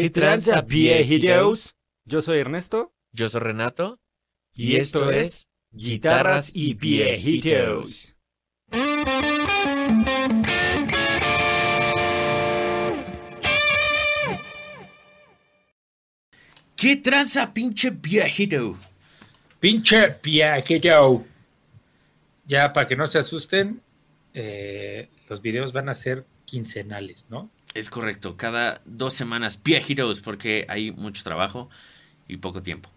¿Qué tranza, viejitos? Yo soy Ernesto. Yo soy Renato. Y esto es Guitarras y Viejitos. ¿Qué tranza, pinche viejito? Pinche viejito. Ya, para que no se asusten, eh, los videos van a ser quincenales, ¿no? Es correcto, cada dos semanas, viejitos, porque hay mucho trabajo y poco tiempo.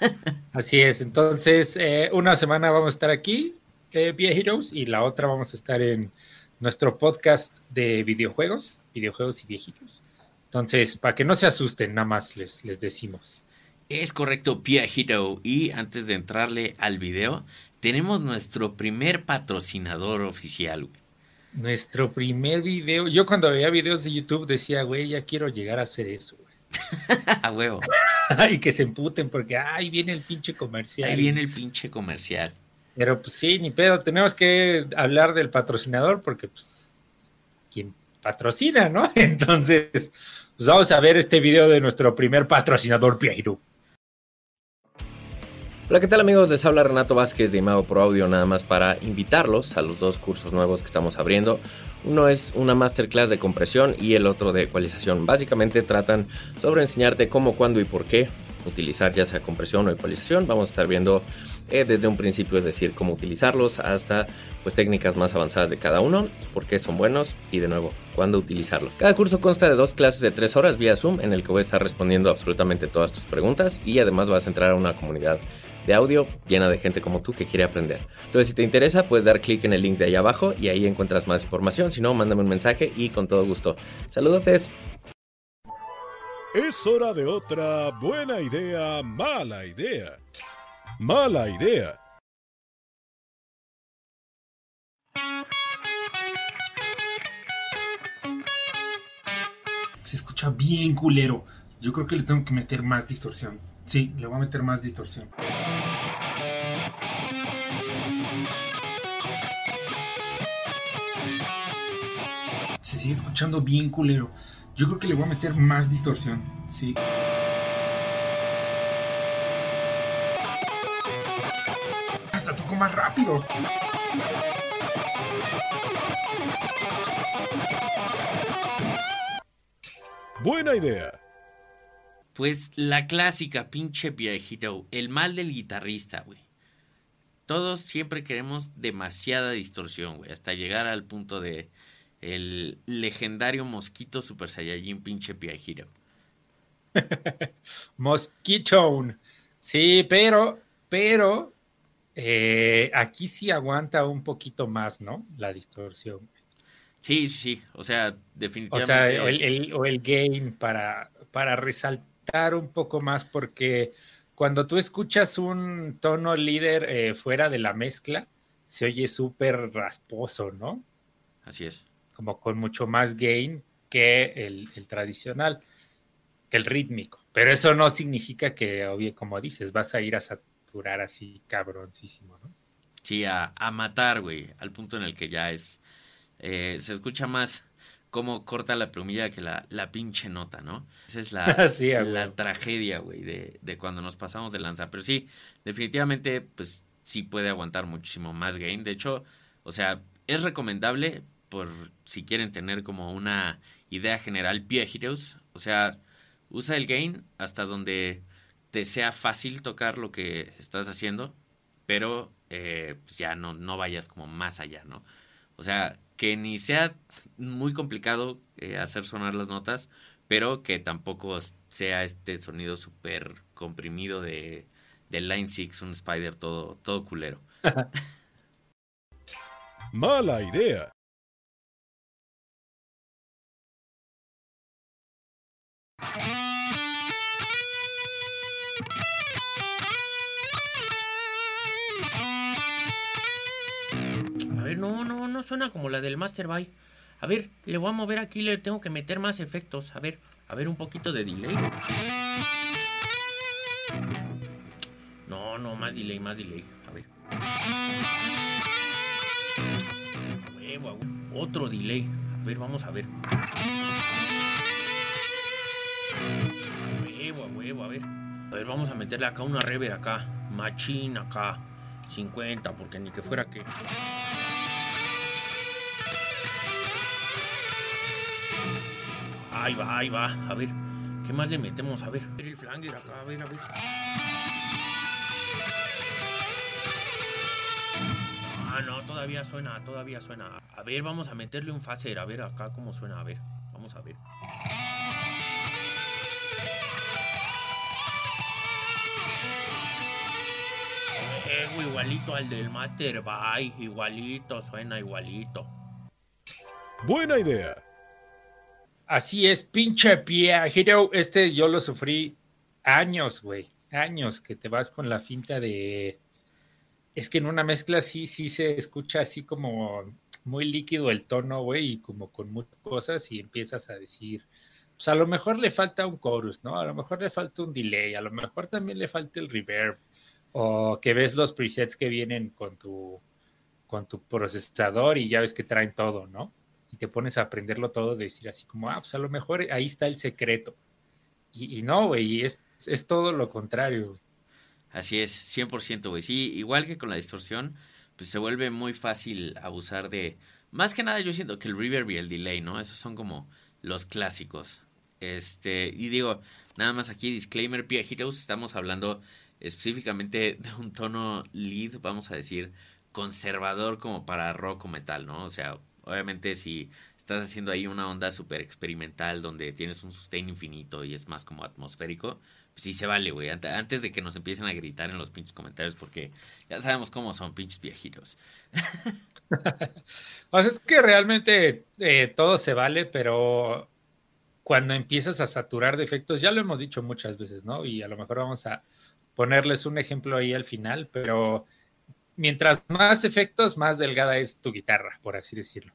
Así es, entonces eh, una semana vamos a estar aquí, eh, viejitos, y la otra vamos a estar en nuestro podcast de videojuegos, videojuegos y viejitos. Entonces, para que no se asusten, nada más les, les decimos. Es correcto, viejito. Y antes de entrarle al video, tenemos nuestro primer patrocinador oficial, güey. Nuestro primer video. Yo cuando veía videos de YouTube decía, güey, ya quiero llegar a hacer eso, güey. a huevo. y que se emputen porque ahí viene el pinche comercial. Ahí viene el pinche comercial. Pero pues sí, ni pedo. Tenemos que hablar del patrocinador porque, pues, quien patrocina, ¿no? Entonces, pues vamos a ver este video de nuestro primer patrocinador, Piero. Hola, ¿qué tal amigos? Les habla Renato Vázquez de Imago Pro Audio, nada más para invitarlos a los dos cursos nuevos que estamos abriendo. Uno es una masterclass de compresión y el otro de ecualización. Básicamente tratan sobre enseñarte cómo, cuándo y por qué utilizar ya sea compresión o ecualización. Vamos a estar viendo eh, desde un principio, es decir, cómo utilizarlos hasta pues técnicas más avanzadas de cada uno, por qué son buenos y de nuevo, cuándo utilizarlos. Cada curso consta de dos clases de tres horas vía Zoom en el que voy a estar respondiendo absolutamente todas tus preguntas y además vas a entrar a una comunidad de audio llena de gente como tú que quiere aprender. Entonces, si te interesa, puedes dar clic en el link de ahí abajo y ahí encuentras más información. Si no, mándame un mensaje y con todo gusto. Saludotes. Es hora de otra buena idea, mala idea. Mala idea. Se escucha bien culero. Yo creo que le tengo que meter más distorsión. Sí, le voy a meter más distorsión. Se sigue escuchando bien culero. Yo creo que le voy a meter más distorsión. Sí. Hasta toco más rápido. Buena idea. Pues la clásica, pinche viejito, el mal del guitarrista, güey. Todos siempre queremos demasiada distorsión, güey, hasta llegar al punto de el legendario mosquito Super Saiyajin pinche viejito. Mosquito. Sí, pero, pero, eh, aquí sí aguanta un poquito más, ¿no? La distorsión. Sí, sí, o sea, O definitivamente. sea, o el, el- o el gain para, para resaltar un poco más, porque cuando tú escuchas un tono líder eh, fuera de la mezcla, se oye súper rasposo, ¿no? Así es. Como con mucho más gain que el, el tradicional, que el rítmico. Pero eso no significa que, obvio, como dices, vas a ir a saturar así cabroncísimo, ¿no? Sí, a, a matar, güey, al punto en el que ya es... eh, se escucha más cómo corta la plumilla que la, la pinche nota, ¿no? Esa es la, Sí, a la huevo. tragedia, güey, de, de cuando nos pasamos de lanza. Pero sí, definitivamente, pues sí puede aguantar muchísimo más gain. De hecho, o sea, es recomendable por si quieren tener como una idea general viejitos. O sea, usa el gain hasta donde te sea fácil tocar lo que estás haciendo, pero eh, pues ya no, no vayas como más allá, ¿no? O sea, que ni sea muy complicado eh, hacer sonar las notas, pero que tampoco sea este sonido súper comprimido de, de Line 6, un Spider todo, todo culero. Mala idea. Ver, no, no, no suena como la del Master By. A ver, le voy a mover aquí, le tengo que meter más efectos. A ver, a ver, un poquito de delay. No, no, más delay, más delay. A ver. Huevo. Otro delay. A ver, vamos a ver. huevo, huevo, a ver. A ver, vamos a meterle acá una rever acá. Machín acá. 50, porque ni que fuera que. Ahí va, ahí va. A ver, ¿qué más le metemos? A ver, a ver el flanger acá, a ver, a ver. Ah, no, todavía suena, todavía suena. A ver, vamos a meterle un phaser, a ver acá cómo suena, a ver. Vamos a ver. Eh, igualito al del Master Bye, igualito, suena igualito. Buena idea. Así es, pinche pie, Hero. Este yo lo sufrí años, güey. Años que te vas con la finta de. Es que en una mezcla sí, sí se escucha así como muy líquido el tono, güey, y como con muchas cosas, y empiezas a decir, pues a lo mejor le falta un chorus, ¿no? A lo mejor le falta un delay, a lo mejor también le falta el reverb, o que ves los presets que vienen con tu, con tu procesador y ya ves que traen todo, ¿no? Y te pones a aprenderlo todo, de decir así como, ah, pues a lo mejor ahí está el secreto. Y, no, güey, es, es todo lo contrario. Así es, 100%, güey. Sí, igual que con la distorsión, pues se vuelve muy fácil abusar de... Más que nada yo siento que el reverb y el delay, ¿no? Esos son como los clásicos. Este, y digo, nada más aquí, disclaimer, Pia Heroes, estamos hablando específicamente de un tono lead, vamos a decir, conservador como para rock o metal, ¿no? O sea, obviamente si estás haciendo ahí una onda súper experimental donde tienes un sustain infinito y es más como atmosférico, pues sí se vale, güey. Antes de que nos empiecen a gritar en los pinches comentarios, porque ya sabemos cómo son pinches viejitos. o sea, es que realmente eh, todo se vale, pero cuando empiezas a saturar de efectos, ya lo hemos dicho muchas veces, ¿no? Y a lo mejor vamos a ponerles un ejemplo ahí al final, pero mientras más efectos, más delgada es tu guitarra, por así decirlo.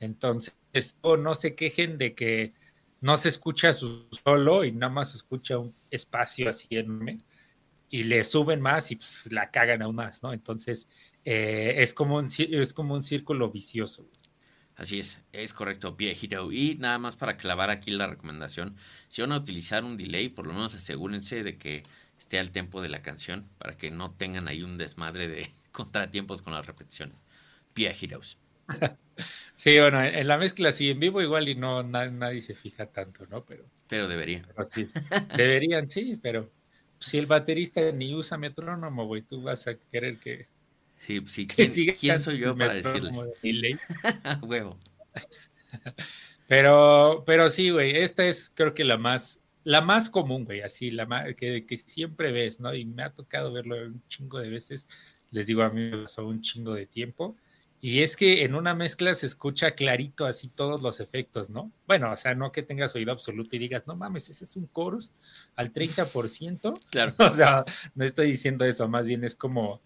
Entonces, o no se quejen de que no se escucha su solo y nada más se escucha un espacio así enorme y le suben más y pues, la cagan aún más, ¿no? Entonces, eh, es, como un, es como un círculo vicioso. Así es, es correcto, viejito. Y nada más para clavar aquí la recomendación, si van a utilizar un delay, por lo menos asegúrense de que esté al tempo de la canción para que no tengan ahí un desmadre de contratiempos con las repeticiones. Pia Heroes. Sí, bueno, en la mezcla sí, en vivo igual y no nadie se fija tanto, ¿no? Pero, pero debería. Pero sí, deberían, sí, pero si el baterista ni usa metrónomo, güey, tú vas a querer que. Sí, sí, ¿quién, ¿quién soy yo para decirles? Huevo. Pero, pero sí, güey, esta es creo que la más la más común, güey, así, la más, que, que, siempre ves, ¿no? Y me ha tocado verlo un chingo de veces, les digo a mí me pasó un chingo de tiempo, y es que en una mezcla se escucha clarito así todos los efectos, ¿no? Bueno, o sea, no que tengas oído absoluto y digas, no mames, ese es un chorus al 30%. Claro. O sea, no estoy diciendo eso, más bien es como,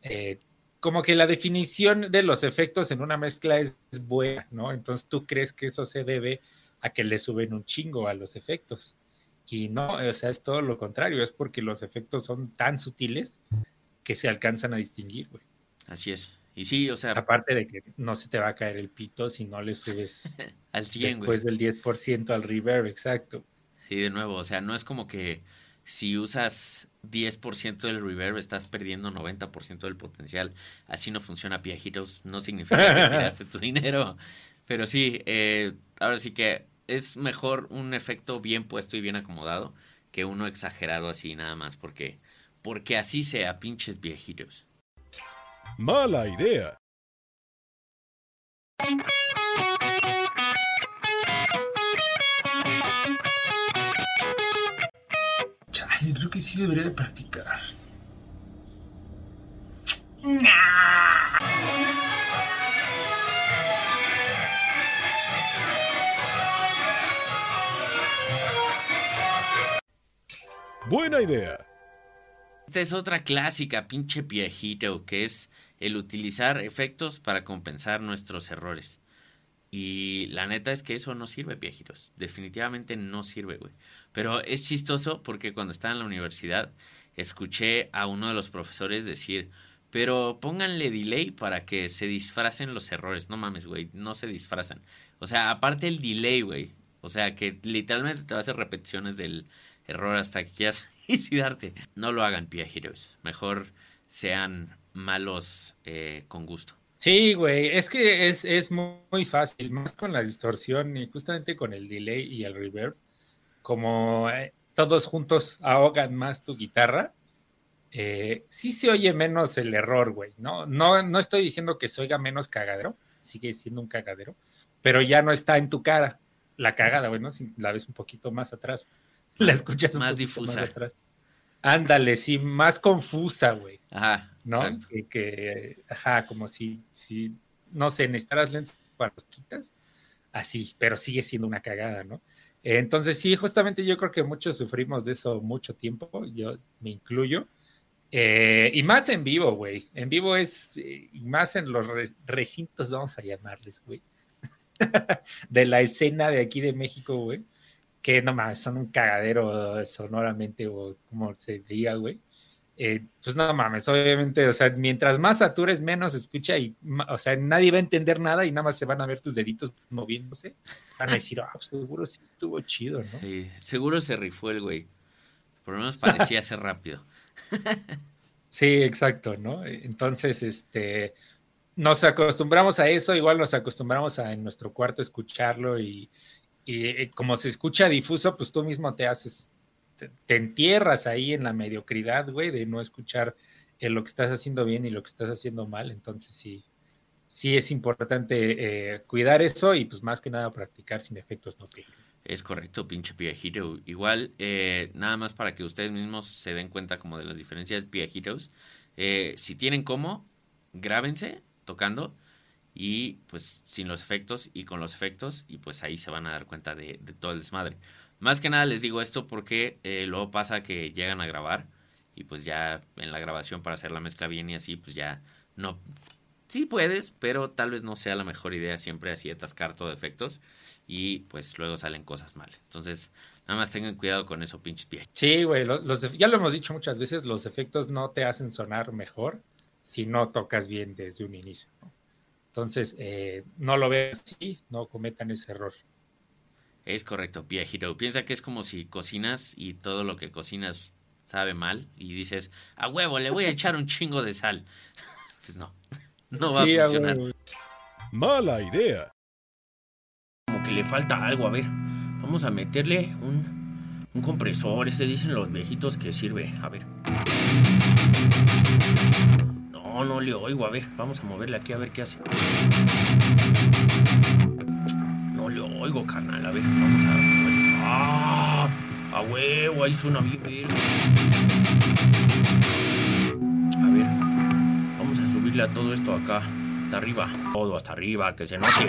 eh, como que la definición de los efectos en una mezcla es buena, ¿no? Entonces tú crees que eso se debe a que le suben un chingo a los efectos. Y no, o sea, es todo lo contrario, es porque los efectos son tan sutiles que se alcanzan a distinguir, güey. Así es. Y sí, o sea. Aparte de que no se te va a caer el pito si no le subes al 100, después del 10% al reverb, exacto. Sí, de nuevo, o sea, no es como que si usas 10% del reverb estás perdiendo 90% del potencial. Así no funciona Piajitos, no significa que tiraste tu dinero. Pero sí, eh, ahora sí que es mejor un efecto bien puesto y bien acomodado que uno exagerado así nada más, porque, porque así sea, pinches viejitos. Mala idea. Chale, creo que sí debería de practicar. Buena idea. Esta es otra clásica, pinche viejito, que es el utilizar efectos para compensar nuestros errores. Y la neta es que eso no sirve, viejitos. Definitivamente no sirve, güey. Pero es chistoso porque cuando estaba en la universidad escuché a uno de los profesores decir, pero pónganle delay para que se disfracen los errores. No mames, güey, no se disfrazan. O sea, aparte el delay, güey. O sea, que literalmente te va a hacer repeticiones del error hasta que quieras suicidarte. No lo hagan, Pia Heroes. Mejor sean malos eh, con gusto. Sí, güey, es que es, es muy fácil, más con la distorsión y justamente con el delay y el reverb, como eh, todos juntos ahogan más tu guitarra, eh, sí se oye menos el error, güey, ¿no? ¿no? No estoy diciendo que se oiga menos cagadero, sigue siendo un cagadero, pero ya no está en tu cara la cagada, güey, ¿no? Si la ves un poquito más atrás, la escuchas Más difusa. Más atrás. Ándale, sí, más confusa, güey. Ajá. ¿no? Que, que, ajá, como si, si, no sé, necesitaras lentes para los quitas, así, pero sigue siendo una cagada, ¿no? Entonces, sí, justamente yo creo que muchos sufrimos de eso mucho tiempo, yo me incluyo. Eh, y más en vivo, güey. En vivo es, eh, y más en los re- recintos, vamos a llamarles, güey. de la escena de aquí de México, güey. Que no más, son un cagadero sonoramente, o como se diga, güey. Eh, pues no mames, obviamente, o sea, mientras más satures, menos escucha y, o sea, nadie va a entender nada y nada más se van a ver tus deditos moviéndose. Van a decir, ah, seguro sí estuvo chido, ¿no? Sí, seguro se rifó el güey. Por lo menos parecía ser rápido. Sí, exacto, ¿no? Entonces, este, nos acostumbramos a eso, igual nos acostumbramos a en nuestro cuarto escucharlo y, y, eh, como se escucha difuso, pues tú mismo te haces, te, entierras ahí en la mediocridad, güey, de no escuchar eh, lo que estás haciendo bien y lo que estás haciendo mal. Entonces, sí, sí es importante eh, cuidar eso y pues más que nada practicar sin efectos no peguen. Es correcto, pinche Pia. Igual, eh, nada más para que ustedes mismos se den cuenta como de las diferencias Pia Heroes. Si tienen cómo, grábense tocando y pues sin los efectos y con los efectos y pues ahí se van a dar cuenta de, todo el desmadre. Más que nada les digo esto porque eh, luego pasa que llegan a grabar y pues ya en la grabación para hacer la mezcla bien y así pues ya no... Sí puedes, pero tal vez no sea la mejor idea siempre así atascar todo efectos y pues luego salen cosas mal. Entonces, nada más tengan cuidado con eso, pinches pies. Sí, güey, lo- los, ya lo hemos dicho muchas veces, los efectos no te hacen sonar mejor si no tocas bien desde un inicio. ¿no? Entonces, eh, no lo veas así, no cometan ese error. Es correcto, Pia Hero. Piensa que es como si cocinas y todo lo que cocinas sabe mal y dices, a huevo, le voy a echar un chingo de sal. pues no, no va Sí, a funcionar. güey, Mala idea. Como que le falta algo, a ver. Vamos a meterle un, un compresor, ese dicen los viejitos que sirve. A ver. No, no le oigo, a ver. Vamos a moverle aquí a ver qué hace. No le oigo, carnal. A ver, vamos a mover. ¡Ah! A huevo, ahí suena bien, verga. A ver, vamos a subirle a todo esto acá. Hasta arriba. Todo hasta arriba, que se note.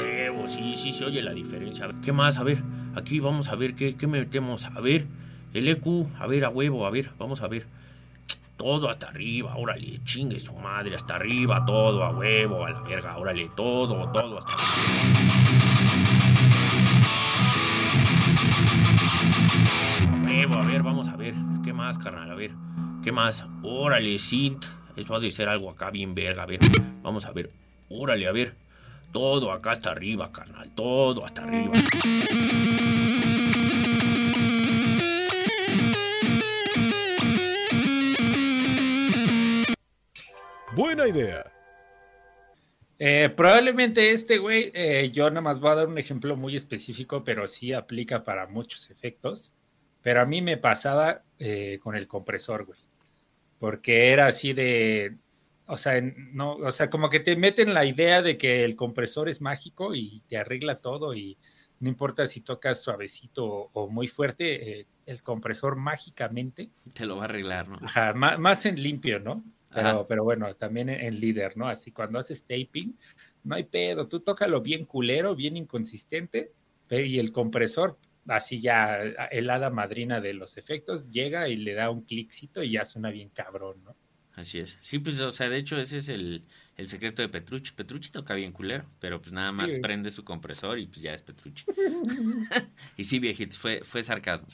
Huevo, sí, sí se oye la diferencia. ¿Qué más? A ver, aquí vamos a ver qué, qué metemos. A ver, el EQ, a ver, a huevo, a ver, vamos a ver. Todo hasta arriba, órale, chingue su madre, hasta arriba, todo a huevo, a la verga, órale, todo, todo hasta arriba. A huevo, a ver, vamos a ver, ¿qué más, carnal? A ver, ¿qué más? Órale, synth, eso ha de ser algo acá bien verga, a ver, vamos a ver, órale, a ver, todo acá hasta arriba, carnal, todo hasta arriba. Buena idea. Eh, probablemente este, güey, eh, yo nada más voy a dar un ejemplo muy específico, pero sí aplica para muchos efectos. Pero a mí me pasaba eh, con el compresor, güey. Porque era así de, o sea, no, o sea, como que te meten la idea de que el compresor es mágico y te arregla todo y no importa si tocas suavecito o, o muy fuerte, eh, el compresor mágicamente, Te lo va a arreglar, ¿no? ajá, má- más, en limpio, ¿no? Pero, pero bueno, también en, líder, ¿no? Así cuando haces taping, no hay pedo, tú tócalo bien culero, bien inconsistente, y el compresor, así ya el hada madrina de los efectos, llega y le da un cliccito y ya suena bien cabrón, ¿no? Así es. Sí, pues, o sea, de hecho, ese es el, el secreto de Petrucci. Petrucci toca bien culero, pero pues nada más Sí. prende su compresor y pues ya es Petrucci. y sí, viejitos, fue, fue sarcasmo.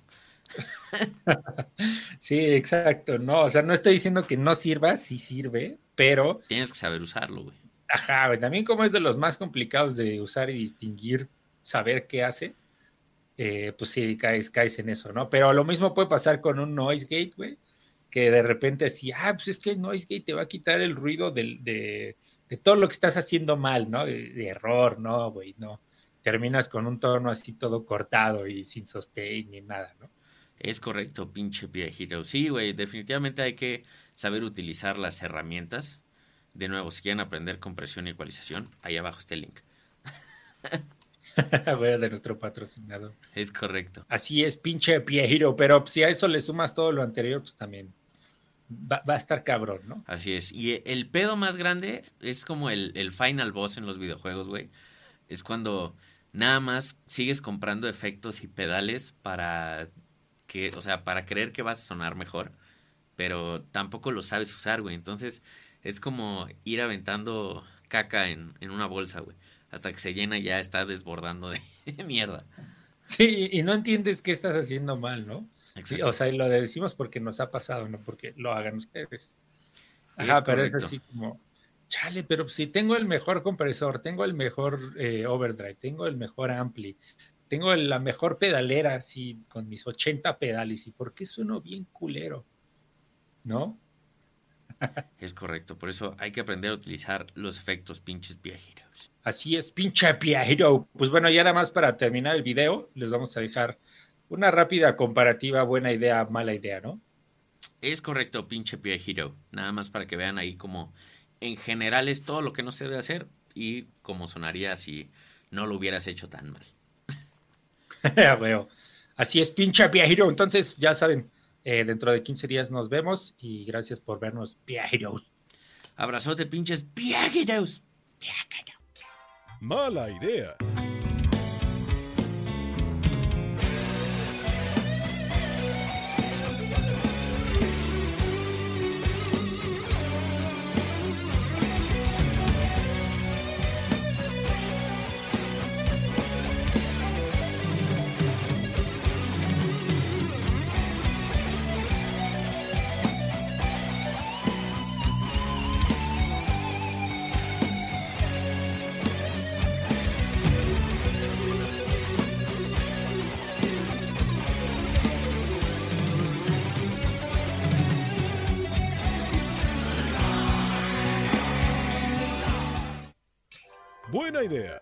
Sí, exacto, no, o sea, no estoy diciendo que no sirva, sí sirve, pero, Tienes que saber usarlo, güey. ajá, güey, también como es de los más complicados de usar y distinguir saber qué hace, eh, pues sí, caes, caes en eso, ¿no? Pero lo mismo puede pasar con un noise gate, güey, que de repente sí, ah, pues es que el noise gate te va a quitar el ruido del, de, de todo lo que estás haciendo mal, ¿no? De, de error, ¿no, güey? No. Terminas con un tono así todo cortado y sin sostén ni nada, ¿no? Es correcto, pinche viejito. Sí, güey, definitivamente hay que saber utilizar las herramientas. De nuevo, si quieren aprender compresión y ecualización, ahí abajo está el link. Güey, de nuestro patrocinador. Es correcto. Así es, pinche pie hero, pero si a eso le sumas todo lo anterior, pues también va, va a estar cabrón, ¿no? Así es. Y el pedo más grande es como el, el final boss en los videojuegos, güey. Es cuando nada más sigues comprando efectos y pedales para que, o sea, para creer que vas a sonar mejor, pero tampoco lo sabes usar, güey. Entonces es como ir aventando caca en, en una bolsa, güey. Hasta que se llena y ya está desbordando de mierda. Sí, y no entiendes qué estás haciendo mal, ¿no? Sí, o sea, y lo decimos porque nos ha pasado, no porque lo hagan ustedes. Ajá, Es pero es así como, chale, pero si tengo el mejor compresor, tengo el mejor eh, overdrive, tengo el mejor ampli, tengo la mejor pedalera así con mis 80 pedales, ¿y por qué sueno bien culero? ¿No? Es correcto. Por eso hay que aprender a utilizar los efectos pinches viejitos. Así es, pinche Piajero. Pues bueno, y ahora más para terminar el video, les vamos a dejar una rápida comparativa, buena idea, mala idea, ¿no? Es correcto, pinche viejito. Nada más para que vean ahí como en general es todo lo que no se debe hacer y cómo sonaría si no lo hubieras hecho tan mal. Así es, pinche Piajero. Entonces, ya saben, eh, dentro de 15 días nos vemos y gracias por vernos, Piajeros. Abrazote, pinches viejitos. Mala idea. Buena idea.